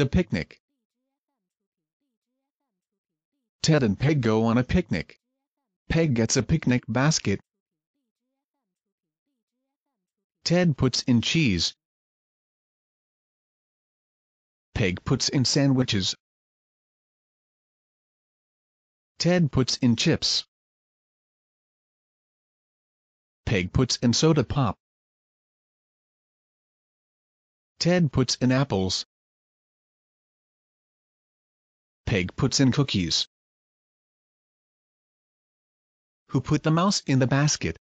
The picnic. Ted and Peg go on a picnic. Peg gets a picnic basket. Ted puts in cheese. Peg puts in sandwiches. Ted puts in chips. Peg puts in soda pop. Ted puts in apples. Peg puts in cookies. Who put the mouse in the basket?